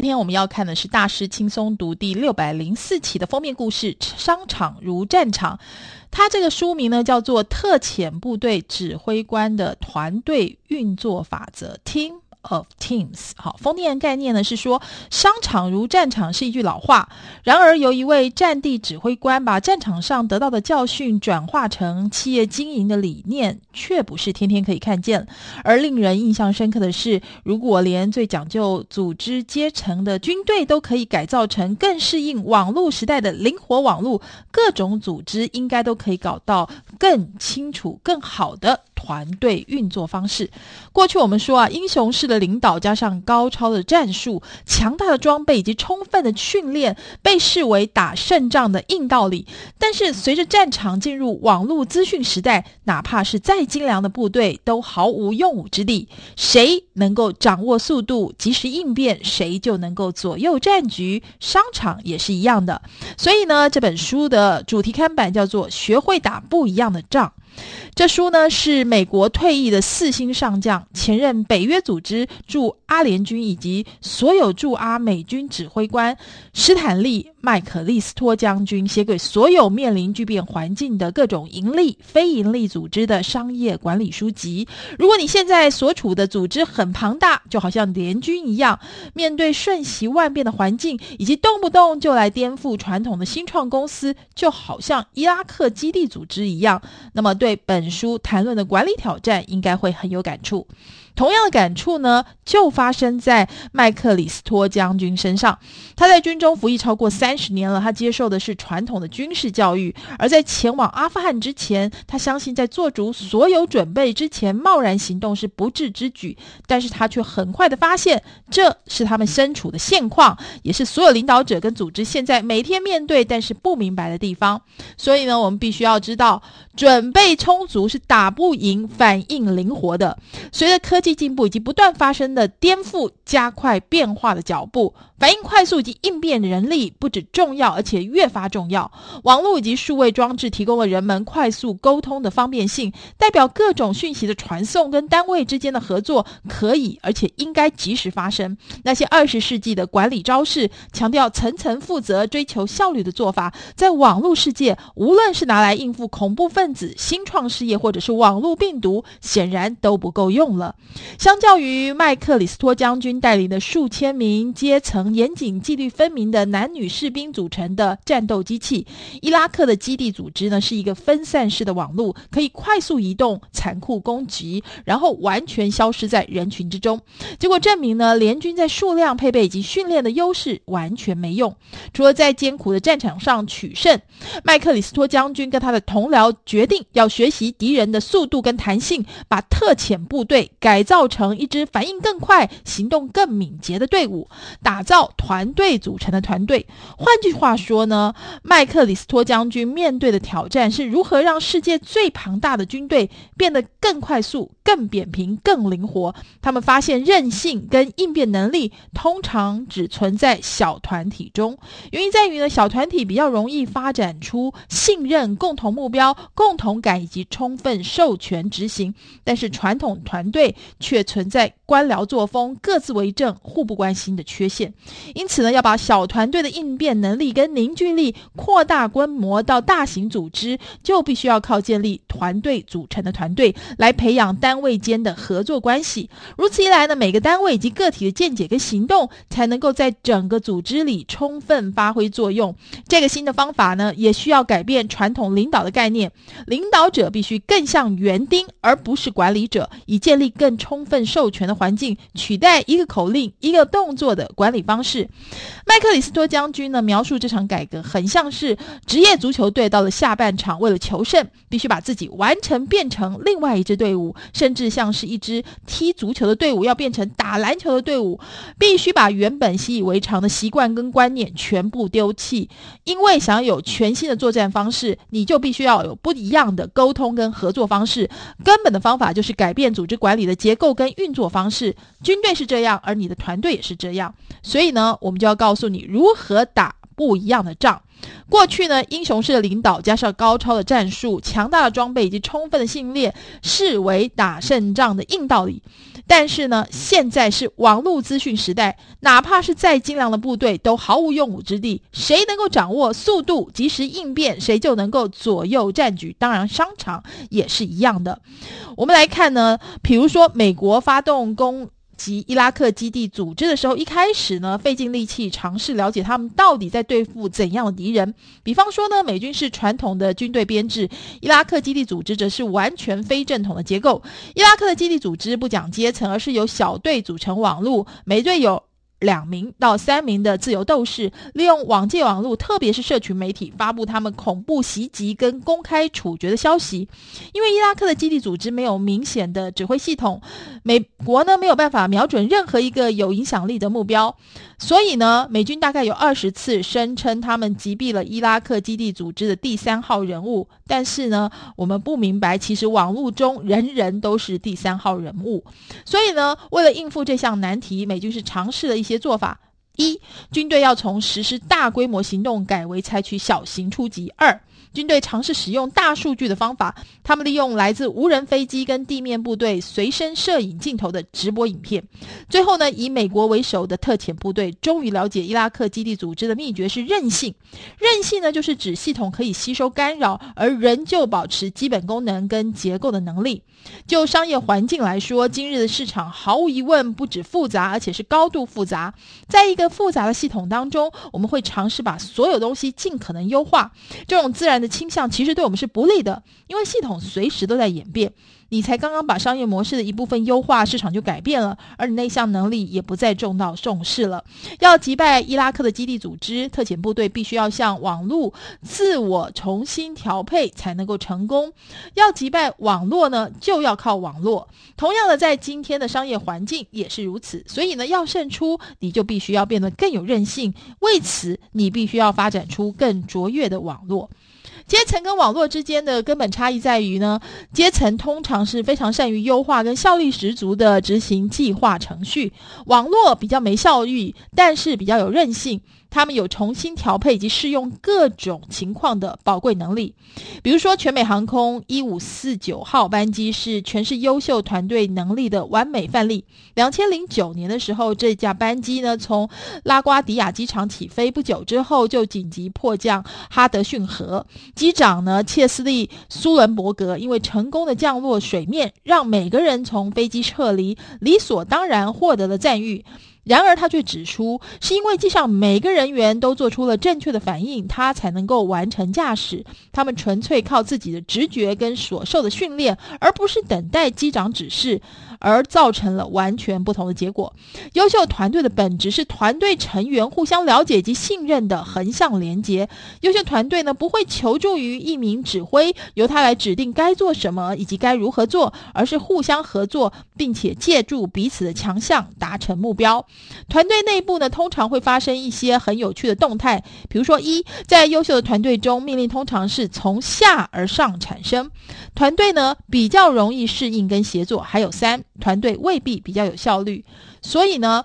今天我们要看的是《大师轻松读》第六百零四期的封面故事《商场如战场》。它这个书名呢叫做《特遣部队指挥官的团队运作法则》听 of Teams，好，封面概念呢是说，商场如战场是一句老话。然而，由一位战地指挥官把战场上得到的教训转化成企业经营的理念，却不是天天可以看见。而令人印象深刻的是，如果连最讲究组织阶层的军队都可以改造成更适应网络时代的灵活网络，各种组织应该都可以搞到更清楚、更好的。团队运作方式，过去我们说啊，英雄式的领导加上高超的战术、强大的装备以及充分的训练，被视为打胜仗的硬道理。但是，随着战场进入网络资讯时代，哪怕是再精良的部队，都毫无用武之地。谁能够掌握速度、及时应变，谁就能够左右战局。商场也是一样的。所以呢，这本书的主题看板叫做“学会打不一样的仗”。这书呢，是美国退役的四星上将，前任北约组织驻阿联军以及所有驻阿美军指挥官斯坦利。麦克利斯托将军写给所有面临巨变环境的各种盈利、非盈利组织的商业管理书籍。如果你现在所处的组织很庞大，就好像联军一样，面对瞬息万变的环境，以及动不动就来颠覆传统的新创公司，就好像伊拉克基地组织一样，那么对本书谈论的管理挑战，应该会很有感触。同样的感触呢，就发生在麦克里斯托将军身上。他在军中服役超过三十年了，他接受的是传统的军事教育。而在前往阿富汗之前，他相信在做足所有准备之前，贸然行动是不智之举。但是他却很快的发现，这是他们身处的现况，也是所有领导者跟组织现在每天面对但是不明白的地方。所以呢，我们必须要知道，准备充足是打不赢反应灵活的。随着科技进步以及不断发生的颠覆，加快变化的脚步。反应快速及应变人力不止重要，而且越发重要。网络以及数位装置提供了人们快速沟通的方便性，代表各种讯息的传送跟单位之间的合作可以而且应该及时发生。那些二十世纪的管理招式，强调层层负责、追求效率的做法，在网络世界，无论是拿来应付恐怖分子、新创事业，或者是网络病毒，显然都不够用了。相较于麦克里斯托将军带领的数千名阶层。严谨、纪律分明的男女士兵组成的战斗机器，伊拉克的基地组织呢，是一个分散式的网络，可以快速移动、残酷攻击，然后完全消失在人群之中。结果证明呢，联军在数量、配备以及训练的优势完全没用，除了在艰苦的战场上取胜。麦克里斯托将军跟他的同僚决定要学习敌人的速度跟弹性，把特遣部队改改造成一支反应更快、行动更敏捷的队伍，打造。团队组成的团队，换句话说呢，麦克里斯托将军面对的挑战是如何让世界最庞大的军队变得更快速、更扁平、更灵活。他们发现韧性跟应变能力通常只存在小团体中，原因在于呢，小团体比较容易发展出信任、共同目标、共同感以及充分授权执行，但是传统团队却存在官僚作风、各自为政、互不关心的缺陷。因此呢，要把小团队的应变能力跟凝聚力扩大规模到大型组织，就必须要靠建立团队组成的团队来培养单位间的合作关系。如此一来呢，每个单位以及个体的见解跟行动才能够在整个组织里充分发挥作用。这个新的方法呢，也需要改变传统领导的概念，领导者必须更像园丁，而不是管理者，以建立更充分授权的环境，取代一个口令、一个动作的管理方式。麦克里斯托将军呢，描述这场改革很像是职业足球队到了下半场，为了求胜，必须把自己完成变成另外一支队伍，甚至像是一支踢足球的队伍要变成打篮球的队伍，必须把原本习以为常的习惯跟观念全部丢弃。因为想要有全新的作战方式，你就必须要有不一样的沟通跟合作方式。根本的方法就是改变组织管理的结构跟运作方式。军队是这样，而你的团队也是这样，所以呢，我们就要告诉你如何打不一样的仗。过去呢，英雄式的领导加上高超的战术、强大的装备以及充分的训练，视为打胜仗的硬道理。但是呢，现在是网络资讯时代，哪怕是再精良的部队，都毫无用武之地。谁能够掌握速度、及时应变，谁就能够左右战局。当然，商场也是一样的。我们来看呢，比如说美国发动攻及伊拉克基地组织的时候，一开始呢，费尽力气尝试了解他们到底在对付怎样的敌人。比方说呢，美军是传统的军队编制，伊拉克基地组织则是完全非正统的结构。伊拉克的基地组织不讲阶层，而是由小队组成网络，每队有两名到三名的自由斗士，利用网际网络，特别是社群媒体，发布他们恐怖袭击跟公开处决的消息。因为伊拉克的基地组织没有明显的指挥系统，美国呢没有办法瞄准任何一个有影响力的目标。所以呢，美军大概有二十次声称他们击毙了伊拉克基地组织的第三号人物，但是呢，我们不明白，其实网络中人人都是第三号人物。所以呢，为了应付这项难题，美军是尝试了一些做法：一，军队要从实施大规模行动改为采取小型出击；二，军队尝试使用大数据的方法，他们利用来自无人飞机跟地面部队随身摄影镜头的直播影片。最后呢，以美国为首的特遣部队终于了解伊拉克基地组织的秘诀是韧性。韧性呢，就是指系统可以吸收干扰，而仍旧保持基本功能跟结构的能力。就商业环境来说，今日的市场毫无疑问不止复杂，而且是高度复杂。在一个复杂的系统当中，我们会尝试把所有东西尽可能优化。这种自然的倾向其实对我们是不利的，因为系统随时都在演变。你才刚刚把商业模式的一部分优化，市场就改变了，而你那项能力也不再重到重视了。要击败伊拉克的基地组织，特遣部队必须要向网络自我重新调配才能够成功。要击败网络呢，就要靠网络。同样的，在今天的商业环境也是如此。所以呢，要胜出，你就必须要变得更有韧性。为此，你必须要发展出更卓越的网络。阶层跟网络之间的根本差异在于呢，阶层通常是非常善于优化跟效率十足的执行计划程序，网络比较没效率，但是比较有韧性。他们有重新调配以及适用各种情况的宝贵能力，比如说全美航空一五四九号班机是全是优秀团队能力的完美范例。两千零九年的时候，这架班机呢从拉瓜迪亚机场起飞，不久之后就紧急迫降哈德逊河。机长呢切斯利苏伦伯格因为成功的降落水面，让每个人从飞机撤离，理所当然获得了赞誉。然而，他却指出，是因为机上每个人员都做出了正确的反应，他才能够完成驾驶。他们纯粹靠自己的直觉跟所受的训练，而不是等待机长指示。而造成了完全不同的结果。优秀团队的本质是团队成员互相了解及信任的横向连接。优秀团队呢，不会求助于一名指挥，由他来指定该做什么以及该如何做，而是互相合作，并且借助彼此的强项达成目标。团队内部呢，通常会发生一些很有趣的动态，比如说一，在优秀的团队中，命令通常是从下而上产生，团队呢比较容易适应跟协作。还有三。团队未必比较有效率，所以呢，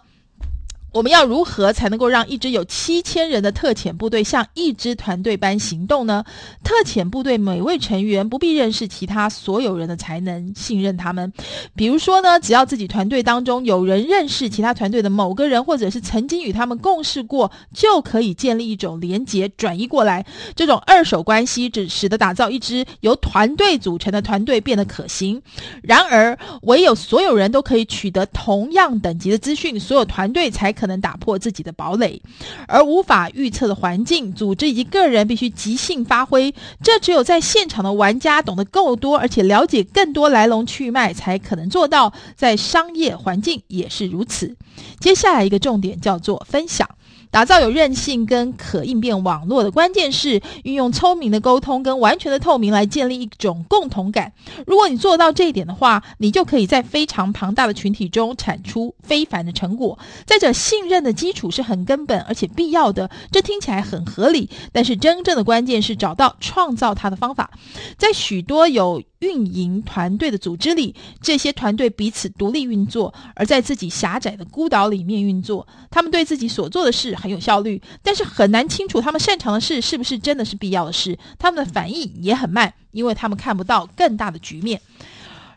我们要如何才能够让一支有七千人的特遣部队像一支团队般行动呢？特遣部队每位成员不必认识其他所有人的才能信任他们。比如说呢，只要自己团队当中有人认识其他团队的某个人，或者是曾经与他们共事过，就可以建立一种连结转移过来。这种二手关系只使得打造一支由团队组成的团队变得可行。然而，唯有所有人都可以取得同样等级的资讯，所有团队才可。可能打破自己的堡垒，而无法预测的环境、组织以及个人必须即兴发挥。这只有在现场的玩家懂得够多，而且了解更多来龙去脉，才可能做到。在商业环境也是如此。接下来一个重点叫做分享。打造有韧性跟可应变网络的关键是运用聪明的沟通跟完全的透明来建立一种共同感。如果你做到这一点的话，你就可以在非常庞大的群体中产出非凡的成果。再者，信任的基础是很根本而且必要的。这听起来很合理，但是真正的关键是找到创造它的方法。在许多有运营团队的组织里，这些团队彼此独立运作，而在自己狭窄的孤岛里面运作。他们对自己所做的事很有效率，但是很难清楚他们擅长的事是不是真的是必要的事。他们的反应也很慢，因为他们看不到更大的局面。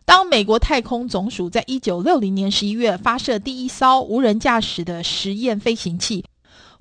当美国太空总署在一九六零年十一月发射第一艘无人驾驶的实验飞行器。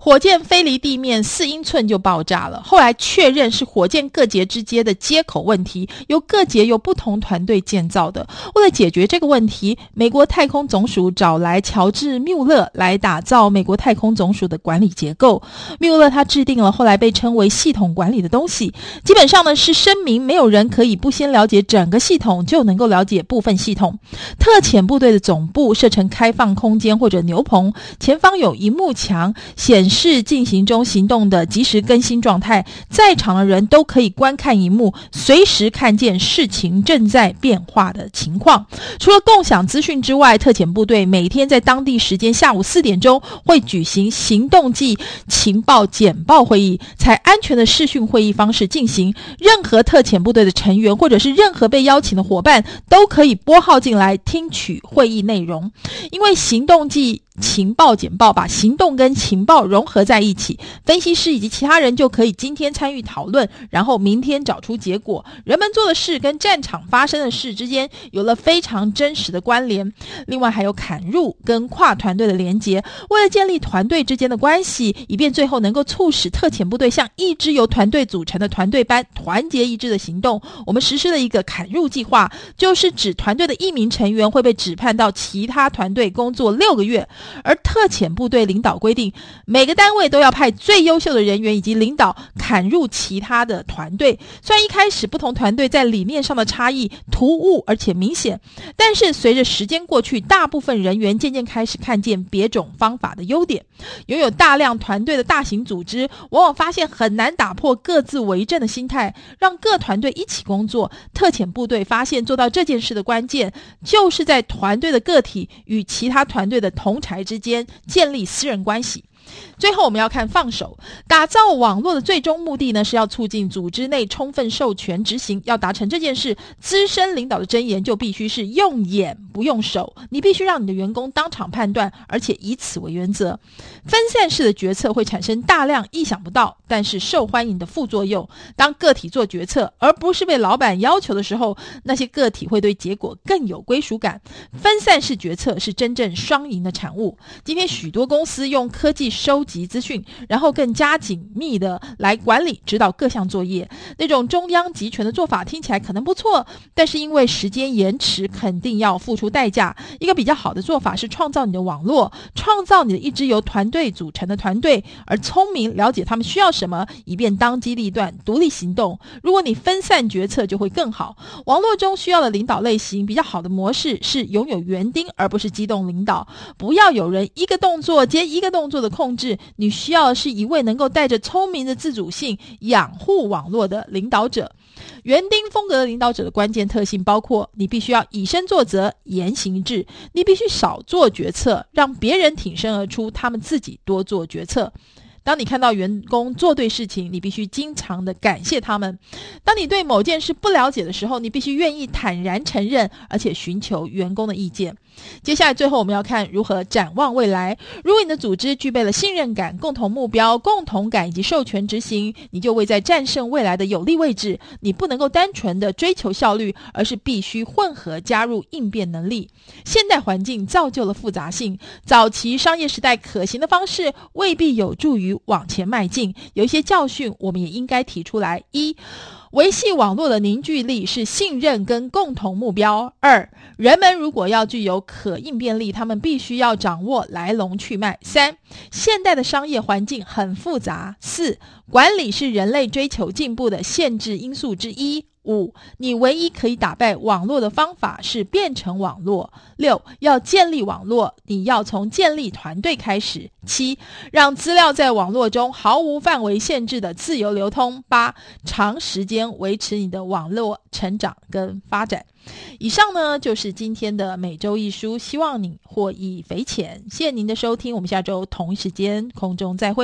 火箭飞离地面四英寸就爆炸了。后来确认是火箭各节之间的接口问题，由各节由不同团队建造的。为了解决这个问题，美国太空总署找来乔治·缪勒来打造美国太空总署的管理结构。缪勒他制定了后来被称为系统管理的东西，基本上呢是声明没有人可以不先了解整个系统就能够了解部分系统。特遣部队的总部设成开放空间或者牛棚，前方有一幕墙显示。是进行中行动的及时更新状态，在场的人都可以观看荧幕，随时看见事情正在变化的情况。除了共享资讯之外，特遣部队每天在当地时间下午四点钟会举行行动暨情报简报会议，采安全的视讯会议方式进行。任何特遣部队的成员或者是任何被邀请的伙伴都可以拨号进来听取会议内容，因为行动暨情报简报把行动跟情报融融合在一起，分析师以及其他人就可以今天参与讨论，然后明天找出结果。人们做的事跟战场发生的事之间有了非常真实的关联。另外还有砍入跟跨团队的连接，为了建立团队之间的关系，以便最后能够促使特遣部队像一支由团队组成的团队般团结一致的行动，我们实施了一个砍入计划，就是指团队的一名成员会被指派到其他团队工作六个月。而特遣部队领导规定，每每个单位都要派最优秀的人员以及领导砍入其他的团队。虽然一开始不同团队在理念上的差异突兀而且明显，但是随着时间过去，大部分人员渐渐开始看见别种方法的优点。拥有大量团队的大型组织，往往发现很难打破各自为政的心态，让各团队一起工作。特遣部队发现做到这件事的关键，就是在团队的个体与其他团队的同才之间建立私人关系。最后，我们要看放手。打造网络的最终目的呢，是要促进组织内充分授权执行。要达成这件事，资深领导的箴言就必须是用眼不用手。你必须让你的员工当场判断，而且以此为原则。分散式的决策会产生大量意想不到但是受欢迎的副作用。当个体做决策，而不是被老板要求的时候，那些个体会对结果更有归属感。分散式决策是真正双赢的产物。今天许多公司用科技收集资讯，然后更加紧密的来管理、指导各项作业。那种中央集权的做法听起来可能不错，但是因为时间延迟，肯定要付出代价。一个比较好的做法是创造你的网络，创造你的一支由团队组成的团队，而聪明了解他们需要什么，以便当机立断、独立行动。如果你分散决策，就会更好。网络中需要的领导类型，比较好的模式是拥有园丁，而不是机动领导。不要有人一个动作接一个动作的控。控制，你需要是一位能够带着聪明的自主性养护网络的领导者。园丁风格的领导者的关键特性包括：你必须要以身作则、言行一致；你必须少做决策，让别人挺身而出，他们自己多做决策。当你看到员工做对事情，你必须经常的感谢他们。当你对某件事不了解的时候，你必须愿意坦然承认，而且寻求员工的意见。接下来，最后我们要看如何展望未来。如果你的组织具备了信任感、共同目标、共同感以及授权执行，你就位在战胜未来的有利位置。你不能够单纯的追求效率，而是必须混合加入应变能力。现代环境造就了复杂性，早期商业时代可行的方式未必有助于往前迈进。有一些教训，我们也应该提出来：一。维系网络的凝聚力是信任跟共同目标。二，人们如果要具有可应变力，他们必须要掌握来龙去脉。三，现代的商业环境很复杂。四，管理是人类追求进步的限制因素之一。五，你唯一可以打败网络的方法是变成网络。六，要建立网络，你要从建立团队开始。七，让资料在网络中毫无范围限制的自由流通。八，长时间维持你的网络成长跟发展。以上呢，就是今天的每周一书，希望你获益匪浅。谢谢您的收听，我们下周同一时间空中再会喽。